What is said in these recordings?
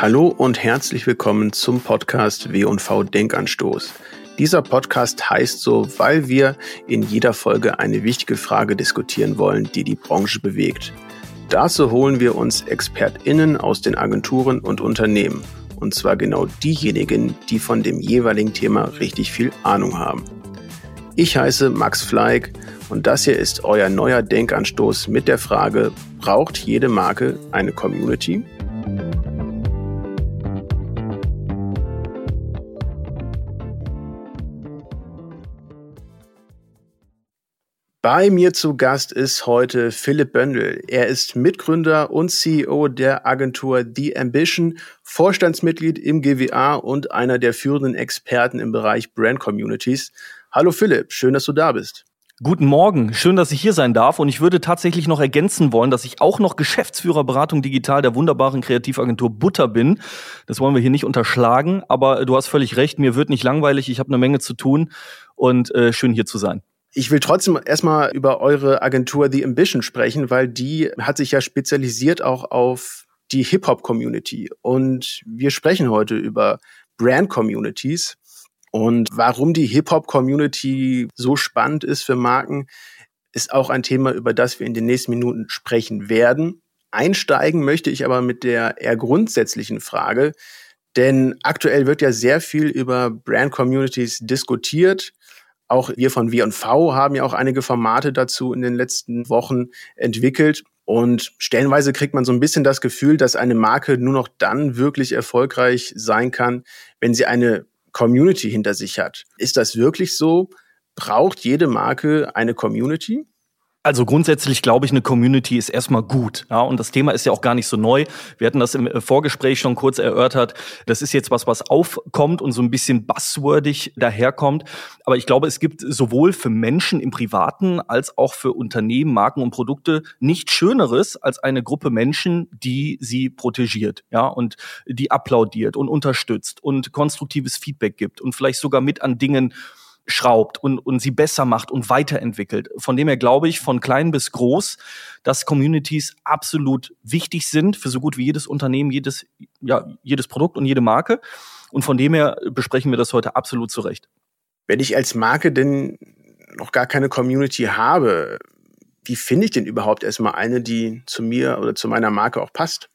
Hallo und herzlich willkommen zum Podcast W&V Denkanstoß. Dieser Podcast heißt so, weil wir in jeder Folge eine wichtige Frage diskutieren wollen, die die Branche bewegt. Dazu holen wir uns ExpertInnen aus den Agenturen und Unternehmen. Und zwar genau diejenigen, die von dem jeweiligen Thema richtig viel Ahnung haben. Ich heiße Max Fleig und das hier ist euer neuer Denkanstoß mit der Frage, braucht jede Marke eine Community? Bei mir zu Gast ist heute Philipp Böndel. Er ist Mitgründer und CEO der Agentur The Ambition, Vorstandsmitglied im GWA und einer der führenden Experten im Bereich Brand Communities. Hallo Philipp, schön, dass du da bist. Guten Morgen, schön, dass ich hier sein darf. Und ich würde tatsächlich noch ergänzen wollen, dass ich auch noch Geschäftsführer Beratung Digital der wunderbaren Kreativagentur Butter bin. Das wollen wir hier nicht unterschlagen, aber du hast völlig recht, mir wird nicht langweilig, ich habe eine Menge zu tun und äh, schön hier zu sein. Ich will trotzdem erstmal über eure Agentur The Ambition sprechen, weil die hat sich ja spezialisiert auch auf die Hip-Hop-Community. Und wir sprechen heute über Brand-Communities und warum die Hip-Hop-Community so spannend ist für Marken, ist auch ein Thema, über das wir in den nächsten Minuten sprechen werden. Einsteigen möchte ich aber mit der eher grundsätzlichen Frage, denn aktuell wird ja sehr viel über Brand-Communities diskutiert. Auch wir von W&V haben ja auch einige Formate dazu in den letzten Wochen entwickelt. Und stellenweise kriegt man so ein bisschen das Gefühl, dass eine Marke nur noch dann wirklich erfolgreich sein kann, wenn sie eine Community hinter sich hat. Ist das wirklich so? Braucht jede Marke eine Community? Also grundsätzlich glaube ich, eine Community ist erstmal gut. Ja, und das Thema ist ja auch gar nicht so neu. Wir hatten das im äh, Vorgespräch schon kurz erörtert. Das ist jetzt was, was aufkommt und so ein bisschen buzzwordig daherkommt. Aber ich glaube, es gibt sowohl für Menschen im Privaten als auch für Unternehmen, Marken und Produkte nichts Schöneres als eine Gruppe Menschen, die sie protegiert, ja, und die applaudiert und unterstützt und konstruktives Feedback gibt und vielleicht sogar mit an Dingen schraubt und, und sie besser macht und weiterentwickelt. Von dem her glaube ich, von klein bis groß, dass Communities absolut wichtig sind für so gut wie jedes Unternehmen, jedes, ja, jedes Produkt und jede Marke. Und von dem her besprechen wir das heute absolut zurecht. Wenn ich als Marke denn noch gar keine Community habe, wie finde ich denn überhaupt erstmal eine, die zu mir oder zu meiner Marke auch passt?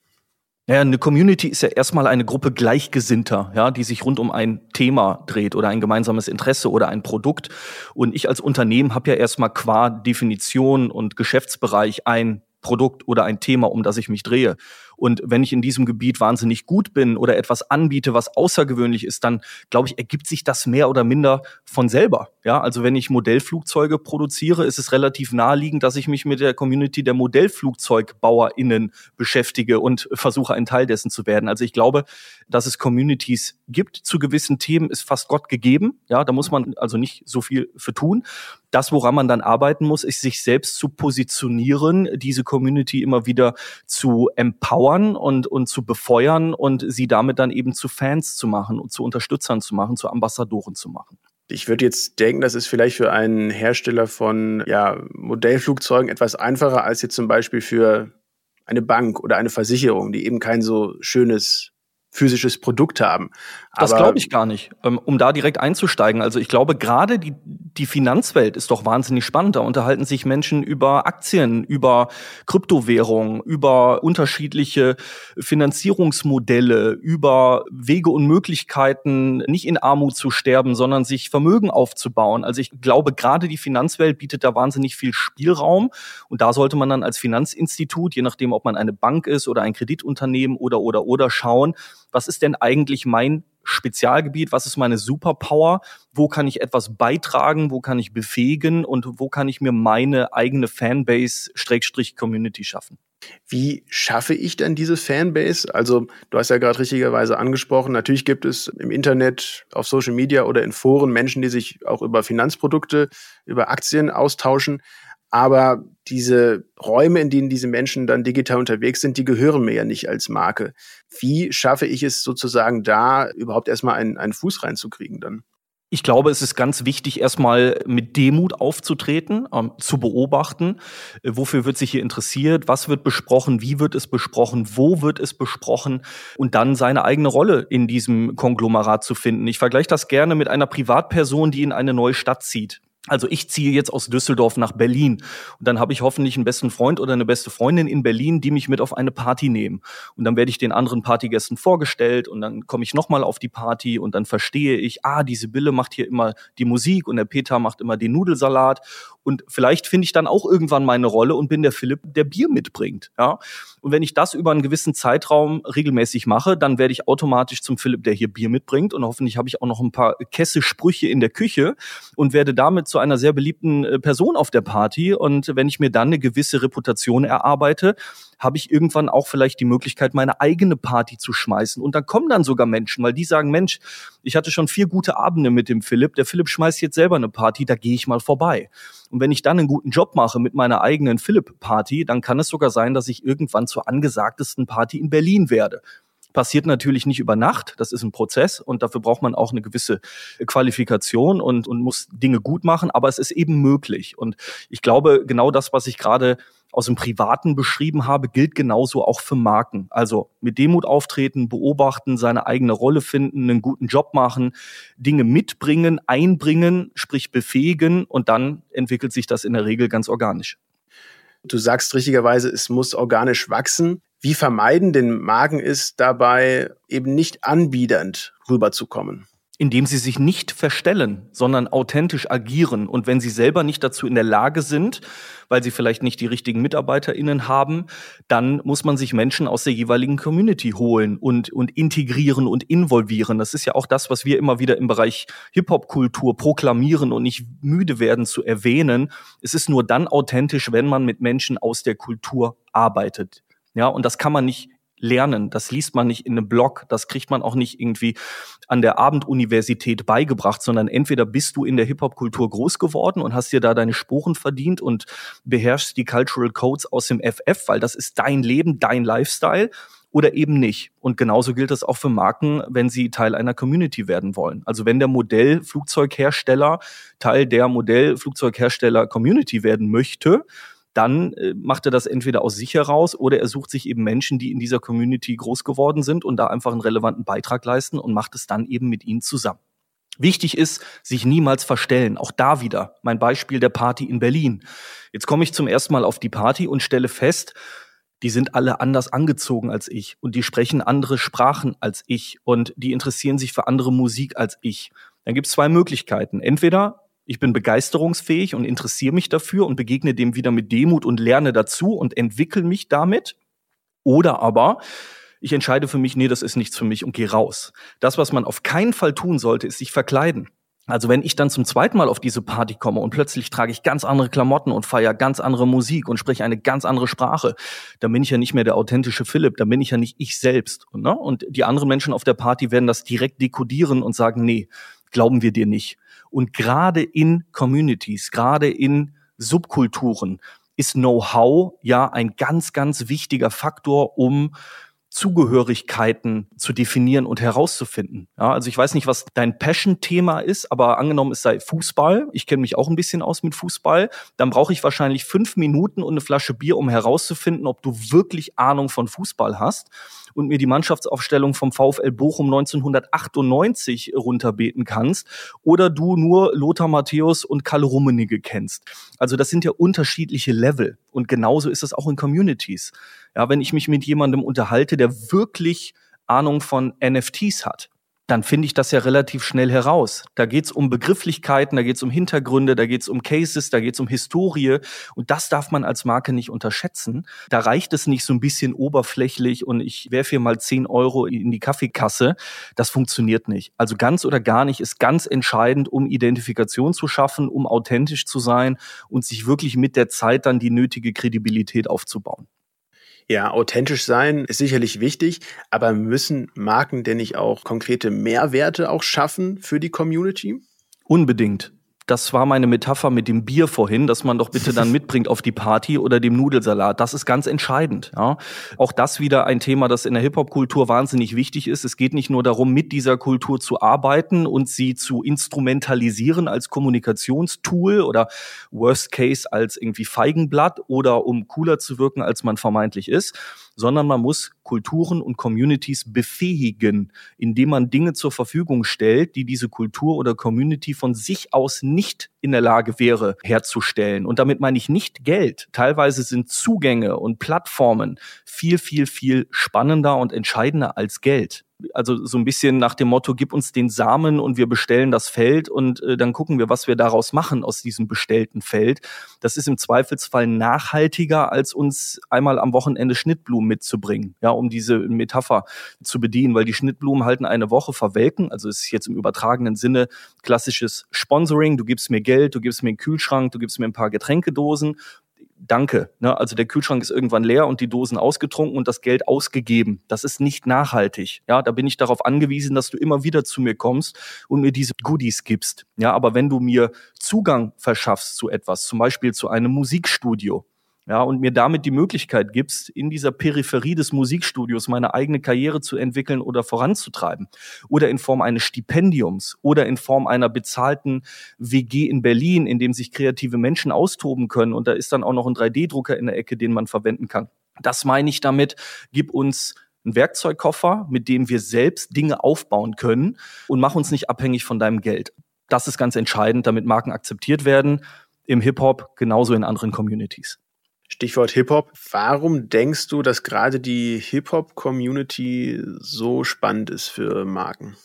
Ja, eine Community ist ja erstmal eine Gruppe Gleichgesinnter, ja, die sich rund um ein Thema dreht oder ein gemeinsames Interesse oder ein Produkt. Und ich als Unternehmen habe ja erstmal qua Definition und Geschäftsbereich ein Produkt oder ein Thema, um das ich mich drehe. Und wenn ich in diesem Gebiet wahnsinnig gut bin oder etwas anbiete, was außergewöhnlich ist, dann glaube ich, ergibt sich das mehr oder minder von selber. Ja, also wenn ich Modellflugzeuge produziere, ist es relativ naheliegend, dass ich mich mit der Community der ModellflugzeugbauerInnen beschäftige und versuche, ein Teil dessen zu werden. Also ich glaube, dass es Communities gibt zu gewissen Themen, ist fast Gott gegeben. Ja, da muss man also nicht so viel für tun. Das, woran man dann arbeiten muss, ist sich selbst zu positionieren, diese Community immer wieder zu empowern und, und zu befeuern und sie damit dann eben zu Fans zu machen und zu Unterstützern zu machen, zu Ambassadoren zu machen. Ich würde jetzt denken, das ist vielleicht für einen Hersteller von ja, Modellflugzeugen etwas einfacher als jetzt zum Beispiel für eine Bank oder eine Versicherung, die eben kein so schönes physisches Produkt haben. Aber das glaube ich gar nicht, ähm, um da direkt einzusteigen. Also ich glaube, gerade die, die Finanzwelt ist doch wahnsinnig spannend. Da unterhalten sich Menschen über Aktien, über Kryptowährungen, über unterschiedliche Finanzierungsmodelle, über Wege und Möglichkeiten, nicht in Armut zu sterben, sondern sich Vermögen aufzubauen. Also ich glaube, gerade die Finanzwelt bietet da wahnsinnig viel Spielraum. Und da sollte man dann als Finanzinstitut, je nachdem, ob man eine Bank ist oder ein Kreditunternehmen oder, oder, oder schauen, was ist denn eigentlich mein Spezialgebiet, was ist meine Superpower, wo kann ich etwas beitragen, wo kann ich befähigen und wo kann ich mir meine eigene Fanbase-Community schaffen. Wie schaffe ich denn diese Fanbase? Also, du hast ja gerade richtigerweise angesprochen, natürlich gibt es im Internet, auf Social Media oder in Foren Menschen, die sich auch über Finanzprodukte, über Aktien austauschen. Aber diese Räume, in denen diese Menschen dann digital unterwegs sind, die gehören mir ja nicht als Marke. Wie schaffe ich es sozusagen da, überhaupt erstmal einen, einen Fuß reinzukriegen dann? Ich glaube, es ist ganz wichtig, erstmal mit Demut aufzutreten, ähm, zu beobachten, äh, wofür wird sich hier interessiert, was wird besprochen, wie wird es besprochen, wo wird es besprochen und dann seine eigene Rolle in diesem Konglomerat zu finden. Ich vergleiche das gerne mit einer Privatperson, die in eine neue Stadt zieht. Also ich ziehe jetzt aus Düsseldorf nach Berlin und dann habe ich hoffentlich einen besten Freund oder eine beste Freundin in Berlin, die mich mit auf eine Party nehmen. Und dann werde ich den anderen Partygästen vorgestellt und dann komme ich nochmal auf die Party und dann verstehe ich, ah, die Sibylle macht hier immer die Musik und der Peter macht immer den Nudelsalat und vielleicht finde ich dann auch irgendwann meine Rolle und bin der Philipp, der Bier mitbringt. Ja? Und wenn ich das über einen gewissen Zeitraum regelmäßig mache, dann werde ich automatisch zum Philipp, der hier Bier mitbringt. Und hoffentlich habe ich auch noch ein paar Kesse-Sprüche in der Küche und werde damit zu einer sehr beliebten äh, Person auf der Party. Und wenn ich mir dann eine gewisse Reputation erarbeite, habe ich irgendwann auch vielleicht die Möglichkeit, meine eigene Party zu schmeißen. Und dann kommen dann sogar Menschen, weil die sagen, Mensch, ich hatte schon vier gute Abende mit dem Philipp. Der Philipp schmeißt jetzt selber eine Party, da gehe ich mal vorbei. Und wenn ich dann einen guten Job mache mit meiner eigenen Philipp-Party, dann kann es sogar sein, dass ich irgendwann zur angesagtesten Party in Berlin werde passiert natürlich nicht über Nacht. Das ist ein Prozess und dafür braucht man auch eine gewisse Qualifikation und, und muss Dinge gut machen. Aber es ist eben möglich. Und ich glaube, genau das, was ich gerade aus dem Privaten beschrieben habe, gilt genauso auch für Marken. Also mit Demut auftreten, beobachten, seine eigene Rolle finden, einen guten Job machen, Dinge mitbringen, einbringen, sprich befähigen und dann entwickelt sich das in der Regel ganz organisch. Du sagst richtigerweise, es muss organisch wachsen. Wie vermeiden den Marken ist dabei eben nicht anbiedernd rüberzukommen? Indem sie sich nicht verstellen, sondern authentisch agieren. Und wenn sie selber nicht dazu in der Lage sind, weil sie vielleicht nicht die richtigen MitarbeiterInnen haben, dann muss man sich Menschen aus der jeweiligen Community holen und, und integrieren und involvieren. Das ist ja auch das, was wir immer wieder im Bereich Hip-Hop-Kultur proklamieren und nicht müde werden zu erwähnen. Es ist nur dann authentisch, wenn man mit Menschen aus der Kultur arbeitet. Ja, und das kann man nicht lernen. Das liest man nicht in einem Blog, das kriegt man auch nicht irgendwie an der Abenduniversität beigebracht, sondern entweder bist du in der Hip-Hop-Kultur groß geworden und hast dir da deine Spuren verdient und beherrschst die Cultural Codes aus dem FF, weil das ist dein Leben, dein Lifestyle oder eben nicht. Und genauso gilt das auch für Marken, wenn sie Teil einer Community werden wollen. Also wenn der Modellflugzeughersteller Teil der Modellflugzeughersteller Community werden möchte, dann äh, macht er das entweder aus sich heraus oder er sucht sich eben Menschen, die in dieser Community groß geworden sind und da einfach einen relevanten Beitrag leisten und macht es dann eben mit ihnen zusammen. Wichtig ist, sich niemals verstellen. Auch da wieder mein Beispiel der Party in Berlin. Jetzt komme ich zum ersten Mal auf die Party und stelle fest, die sind alle anders angezogen als ich und die sprechen andere Sprachen als ich und die interessieren sich für andere Musik als ich. Dann gibt es zwei Möglichkeiten. Entweder ich bin begeisterungsfähig und interessiere mich dafür und begegne dem wieder mit Demut und lerne dazu und entwickle mich damit. Oder aber ich entscheide für mich, nee, das ist nichts für mich und gehe raus. Das, was man auf keinen Fall tun sollte, ist sich verkleiden. Also wenn ich dann zum zweiten Mal auf diese Party komme und plötzlich trage ich ganz andere Klamotten und feiere ganz andere Musik und spreche eine ganz andere Sprache, dann bin ich ja nicht mehr der authentische Philipp, dann bin ich ja nicht ich selbst. Ne? Und die anderen Menschen auf der Party werden das direkt dekodieren und sagen, nee, glauben wir dir nicht. Und gerade in Communities, gerade in Subkulturen ist Know-how ja ein ganz, ganz wichtiger Faktor, um Zugehörigkeiten zu definieren und herauszufinden. Ja, also ich weiß nicht, was dein Passion-Thema ist, aber angenommen es sei Fußball, ich kenne mich auch ein bisschen aus mit Fußball, dann brauche ich wahrscheinlich fünf Minuten und eine Flasche Bier, um herauszufinden, ob du wirklich Ahnung von Fußball hast und mir die Mannschaftsaufstellung vom VfL Bochum 1998 runterbeten kannst oder du nur Lothar Matthäus und Kalle Rummenigge kennst. Also das sind ja unterschiedliche Level und genauso ist es auch in Communities. Ja, wenn ich mich mit jemandem unterhalte, der wirklich Ahnung von NFTs hat, dann finde ich das ja relativ schnell heraus. Da geht es um Begrifflichkeiten, da geht es um Hintergründe, da geht es um Cases, da geht es um Historie. Und das darf man als Marke nicht unterschätzen. Da reicht es nicht so ein bisschen oberflächlich und ich werfe hier mal 10 Euro in die Kaffeekasse. Das funktioniert nicht. Also ganz oder gar nicht ist ganz entscheidend, um Identifikation zu schaffen, um authentisch zu sein und sich wirklich mit der Zeit dann die nötige Kredibilität aufzubauen. Ja, authentisch sein ist sicherlich wichtig, aber müssen Marken denn nicht auch konkrete Mehrwerte auch schaffen für die Community? Unbedingt. Das war meine Metapher mit dem Bier vorhin, dass man doch bitte dann mitbringt auf die Party oder dem Nudelsalat. Das ist ganz entscheidend. Ja. Auch das wieder ein Thema, das in der Hip-Hop-Kultur wahnsinnig wichtig ist. Es geht nicht nur darum, mit dieser Kultur zu arbeiten und sie zu instrumentalisieren als Kommunikationstool oder Worst Case als irgendwie Feigenblatt oder um cooler zu wirken, als man vermeintlich ist, sondern man muss Kulturen und Communities befähigen, indem man Dinge zur Verfügung stellt, die diese Kultur oder Community von sich aus nicht in der Lage wäre herzustellen. Und damit meine ich nicht Geld. Teilweise sind Zugänge und Plattformen viel, viel, viel spannender und entscheidender als Geld also so ein bisschen nach dem Motto, gib uns den Samen und wir bestellen das Feld und äh, dann gucken wir, was wir daraus machen aus diesem bestellten Feld. Das ist im Zweifelsfall nachhaltiger, als uns einmal am Wochenende Schnittblumen mitzubringen, ja, um diese Metapher zu bedienen, weil die Schnittblumen halten eine Woche verwelken. Also es ist jetzt im übertragenen Sinne klassisches Sponsoring. Du gibst mir Geld, du gibst mir einen Kühlschrank, du gibst mir ein paar Getränkedosen danke. Ne? Also der Kühlschrank ist irgendwann leer und die Dosen ausgetrunken und das Geld ausgegeben. Das ist nicht nachhaltig. Ja, da bin ich darauf angewiesen, dass du immer wieder zu mir kommst und mir diese Goodies gibst. Ja, aber wenn du mir Zugang verschaffst zu etwas, zum Beispiel zu einem Musikstudio, ja, und mir damit die Möglichkeit gibst, in dieser Peripherie des Musikstudios meine eigene Karriere zu entwickeln oder voranzutreiben. Oder in Form eines Stipendiums oder in Form einer bezahlten WG in Berlin, in dem sich kreative Menschen austoben können. Und da ist dann auch noch ein 3D-Drucker in der Ecke, den man verwenden kann. Das meine ich damit, gib uns einen Werkzeugkoffer, mit dem wir selbst Dinge aufbauen können und mach uns nicht abhängig von deinem Geld. Das ist ganz entscheidend, damit Marken akzeptiert werden. Im Hip-Hop genauso in anderen Communities. Stichwort Hip-Hop. Warum denkst du, dass gerade die Hip-Hop-Community so spannend ist für Marken?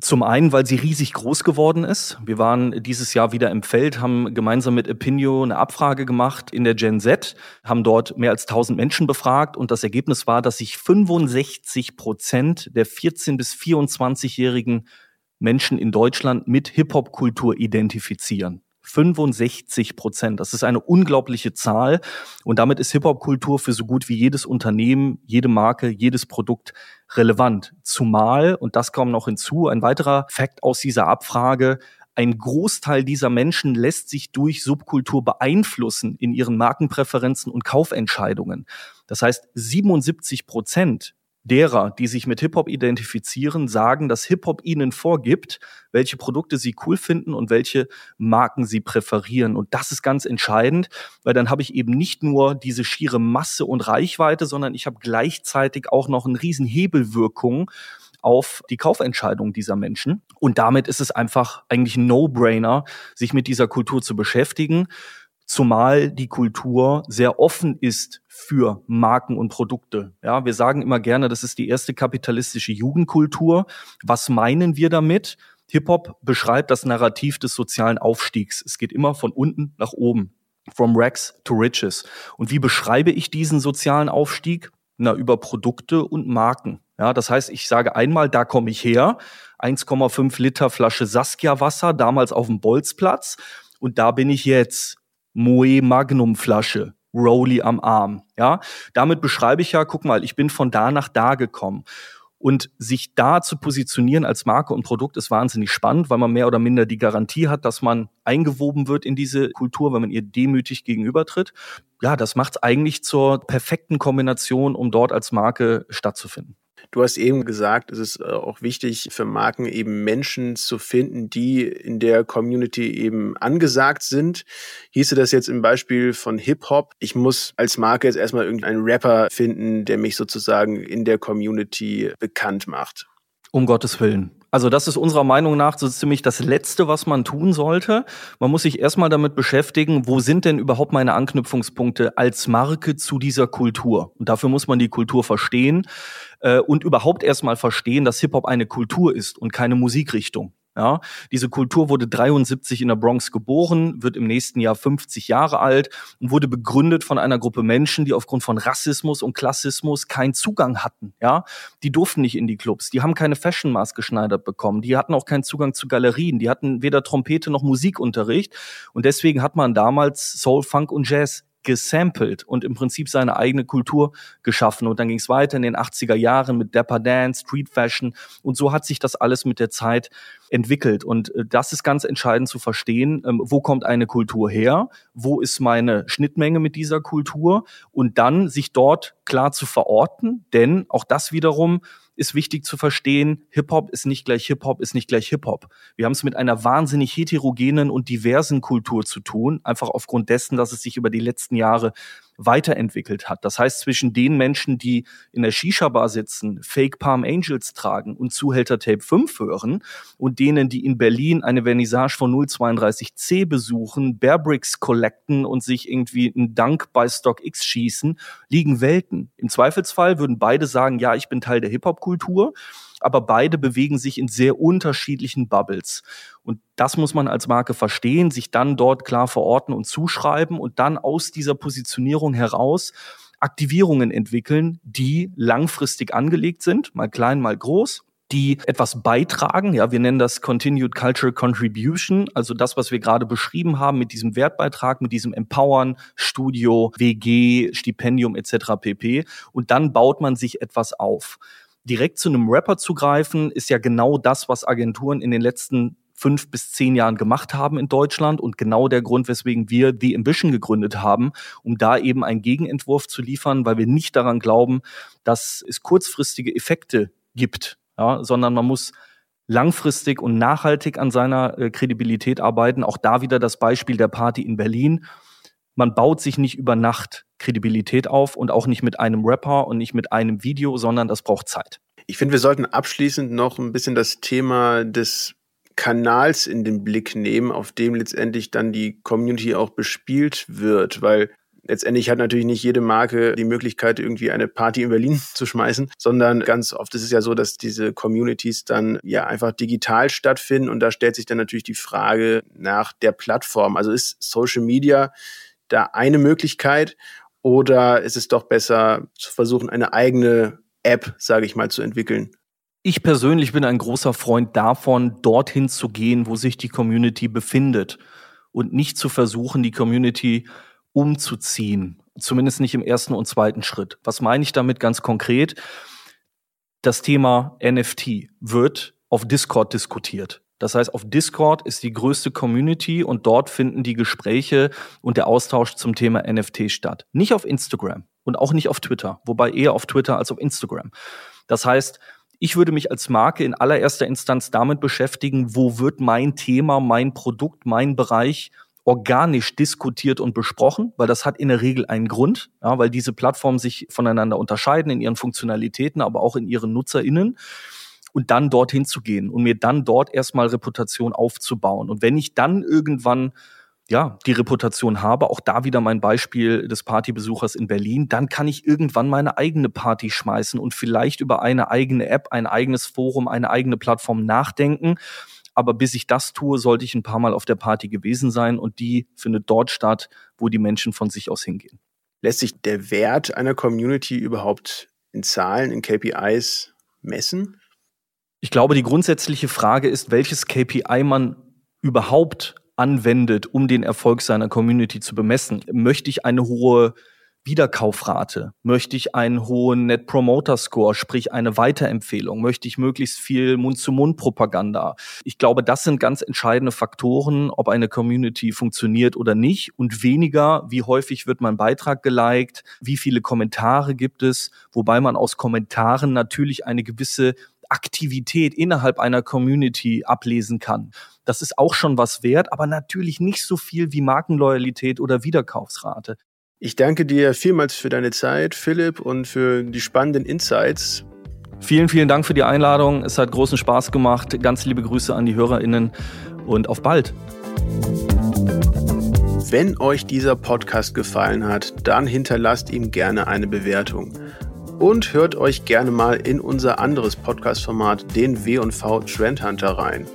Zum einen, weil sie riesig groß geworden ist. Wir waren dieses Jahr wieder im Feld, haben gemeinsam mit Opinio eine Abfrage gemacht in der Gen Z, haben dort mehr als 1000 Menschen befragt und das Ergebnis war, dass sich 65 Prozent der 14- bis 24-jährigen Menschen in Deutschland mit Hip-Hop-Kultur identifizieren. 65 Prozent. Das ist eine unglaubliche Zahl. Und damit ist Hip-Hop-Kultur für so gut wie jedes Unternehmen, jede Marke, jedes Produkt relevant. Zumal, und das kommt noch hinzu, ein weiterer Fakt aus dieser Abfrage, ein Großteil dieser Menschen lässt sich durch Subkultur beeinflussen in ihren Markenpräferenzen und Kaufentscheidungen. Das heißt, 77 Prozent derer, die sich mit Hip-Hop identifizieren, sagen, dass Hip-Hop ihnen vorgibt, welche Produkte sie cool finden und welche Marken sie präferieren. Und das ist ganz entscheidend, weil dann habe ich eben nicht nur diese schiere Masse und Reichweite, sondern ich habe gleichzeitig auch noch eine riesen Hebelwirkung auf die Kaufentscheidung dieser Menschen. Und damit ist es einfach eigentlich ein No-Brainer, sich mit dieser Kultur zu beschäftigen zumal die Kultur sehr offen ist für Marken und Produkte. Ja, wir sagen immer gerne, das ist die erste kapitalistische Jugendkultur. Was meinen wir damit? Hip-Hop beschreibt das Narrativ des sozialen Aufstiegs. Es geht immer von unten nach oben. From rags to riches. Und wie beschreibe ich diesen sozialen Aufstieg? Na, über Produkte und Marken. Ja, das heißt, ich sage einmal, da komme ich her. 1,5 Liter Flasche Saskia Wasser, damals auf dem Bolzplatz. Und da bin ich jetzt. Moe Magnum Flasche, Rolly am Arm. Ja, damit beschreibe ich ja, guck mal, ich bin von da nach da gekommen. Und sich da zu positionieren als Marke und Produkt ist wahnsinnig spannend, weil man mehr oder minder die Garantie hat, dass man eingewoben wird in diese Kultur, wenn man ihr demütig gegenübertritt. Ja, das macht es eigentlich zur perfekten Kombination, um dort als Marke stattzufinden. Du hast eben gesagt, es ist äh, auch wichtig für Marken eben Menschen zu finden, die in der Community eben angesagt sind. Hieße das jetzt im Beispiel von Hip-Hop, ich muss als Marke jetzt erstmal irgendeinen Rapper finden, der mich sozusagen in der Community bekannt macht. Um Gottes Willen. Also das ist unserer Meinung nach so ziemlich das Letzte, was man tun sollte. Man muss sich erstmal damit beschäftigen, wo sind denn überhaupt meine Anknüpfungspunkte als Marke zu dieser Kultur? Und dafür muss man die Kultur verstehen äh, und überhaupt erstmal verstehen, dass Hip-Hop eine Kultur ist und keine Musikrichtung. Ja, diese Kultur wurde 73 in der Bronx geboren, wird im nächsten Jahr 50 Jahre alt und wurde begründet von einer Gruppe Menschen, die aufgrund von Rassismus und Klassismus keinen Zugang hatten. Ja, die durften nicht in die Clubs, die haben keine Fashion Mask geschneidert bekommen, die hatten auch keinen Zugang zu Galerien, die hatten weder Trompete noch Musikunterricht und deswegen hat man damals Soul, Funk und Jazz gesampelt und im Prinzip seine eigene Kultur geschaffen. Und dann ging es weiter in den 80er Jahren mit Dapper Dance, Street Fashion und so hat sich das alles mit der Zeit entwickelt. Und äh, das ist ganz entscheidend zu verstehen, ähm, wo kommt eine Kultur her, wo ist meine Schnittmenge mit dieser Kultur und dann sich dort klar zu verorten, denn auch das wiederum ist wichtig zu verstehen, Hip-Hop ist nicht gleich Hip-Hop, ist nicht gleich Hip-Hop. Wir haben es mit einer wahnsinnig heterogenen und diversen Kultur zu tun, einfach aufgrund dessen, dass es sich über die letzten Jahre weiterentwickelt hat. Das heißt, zwischen den Menschen, die in der Shisha-Bar sitzen, Fake Palm Angels tragen und Zuhälter Tape 5 hören und denen, die in Berlin eine Vernissage von 032C besuchen, Bearbricks collecten und sich irgendwie einen Dank bei StockX schießen, liegen Welten. Im Zweifelsfall würden beide sagen, ja, ich bin Teil der Hip-Hop-Kultur aber beide bewegen sich in sehr unterschiedlichen Bubbles. Und das muss man als Marke verstehen, sich dann dort klar verorten und zuschreiben und dann aus dieser Positionierung heraus Aktivierungen entwickeln, die langfristig angelegt sind, mal klein, mal groß die etwas beitragen. Ja, wir nennen das Continued Cultural Contribution, also das, was wir gerade beschrieben haben mit diesem Wertbeitrag, mit diesem Empowern, Studio, WG, Stipendium etc. pp. Und dann baut man sich etwas auf direkt zu einem Rapper zu greifen, ist ja genau das, was Agenturen in den letzten fünf bis zehn Jahren gemacht haben in Deutschland und genau der Grund, weswegen wir The Ambition gegründet haben, um da eben einen Gegenentwurf zu liefern, weil wir nicht daran glauben, dass es kurzfristige Effekte gibt, ja, sondern man muss langfristig und nachhaltig an seiner äh, Kredibilität arbeiten. Auch da wieder das Beispiel der Party in Berlin man baut sich nicht über Nacht Kredibilität auf und auch nicht mit einem Rapper und nicht mit einem Video, sondern das braucht Zeit. Ich finde, wir sollten abschließend noch ein bisschen das Thema des Kanals in den Blick nehmen, auf dem letztendlich dann die Community auch bespielt wird, weil letztendlich hat natürlich nicht jede Marke die Möglichkeit, irgendwie eine Party in Berlin zu schmeißen, sondern ganz oft ist es ja so, dass diese Communities dann ja einfach digital stattfinden und da stellt sich dann natürlich die Frage nach der Plattform. Also ist Social Media da eine Möglichkeit oder ist es doch besser zu versuchen, eine eigene App, sage ich mal, zu entwickeln? Ich persönlich bin ein großer Freund davon, dorthin zu gehen, wo sich die Community befindet und nicht zu versuchen, die Community umzuziehen. Zumindest nicht im ersten und zweiten Schritt. Was meine ich damit ganz konkret? Das Thema NFT wird auf Discord diskutiert. Das heißt, auf Discord ist die größte Community und dort finden die Gespräche und der Austausch zum Thema NFT statt. Nicht auf Instagram und auch nicht auf Twitter, wobei eher auf Twitter als auf Instagram. Das heißt, ich würde mich als Marke in allererster Instanz damit beschäftigen, wo wird mein Thema, mein Produkt, mein Bereich organisch diskutiert und besprochen, weil das hat in der Regel einen Grund, ja, weil diese Plattformen sich voneinander unterscheiden in ihren Funktionalitäten, aber auch in ihren NutzerInnen und dann dorthin zu gehen und mir dann dort erstmal Reputation aufzubauen. Und wenn ich dann irgendwann ja, die Reputation habe, auch da wieder mein Beispiel des Partybesuchers in Berlin, dann kann ich irgendwann meine eigene Party schmeißen und vielleicht über eine eigene App, ein eigenes Forum, eine eigene Plattform nachdenken. Aber bis ich das tue, sollte ich ein paar Mal auf der Party gewesen sein und die findet dort statt, wo die Menschen von sich aus hingehen. Lässt sich der Wert einer Community überhaupt in Zahlen, in KPIs messen? Ich glaube, die grundsätzliche Frage ist, welches KPI man überhaupt anwendet, um den Erfolg seiner Community zu bemessen. Möchte ich eine hohe Wiederkaufrate? Möchte ich einen hohen Net Promoter Score, sprich eine Weiterempfehlung? Möchte ich möglichst viel Mund-zu-Mund-Propaganda? Ich glaube, das sind ganz entscheidende Faktoren, ob eine Community funktioniert oder nicht und weniger, wie häufig wird mein Beitrag geliked, wie viele Kommentare gibt es, wobei man aus Kommentaren natürlich eine gewisse Aktivität innerhalb einer Community ablesen kann. Das ist auch schon was wert, aber natürlich nicht so viel wie Markenloyalität oder Wiederkaufsrate. Ich danke dir vielmals für deine Zeit, Philipp, und für die spannenden Insights. Vielen, vielen Dank für die Einladung. Es hat großen Spaß gemacht. Ganz liebe Grüße an die HörerInnen und auf bald. Wenn euch dieser Podcast gefallen hat, dann hinterlasst ihm gerne eine Bewertung und hört euch gerne mal in unser anderes Podcast-Format, den W&V Trend Hunter, rein.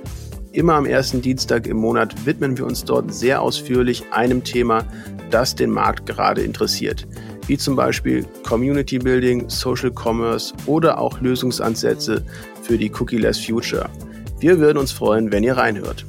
Immer am ersten Dienstag im Monat widmen wir uns dort sehr ausführlich einem Thema, das den Markt gerade interessiert, wie zum Beispiel Community Building, Social Commerce oder auch Lösungsansätze für die Cookie-less Future. Wir würden uns freuen, wenn ihr reinhört.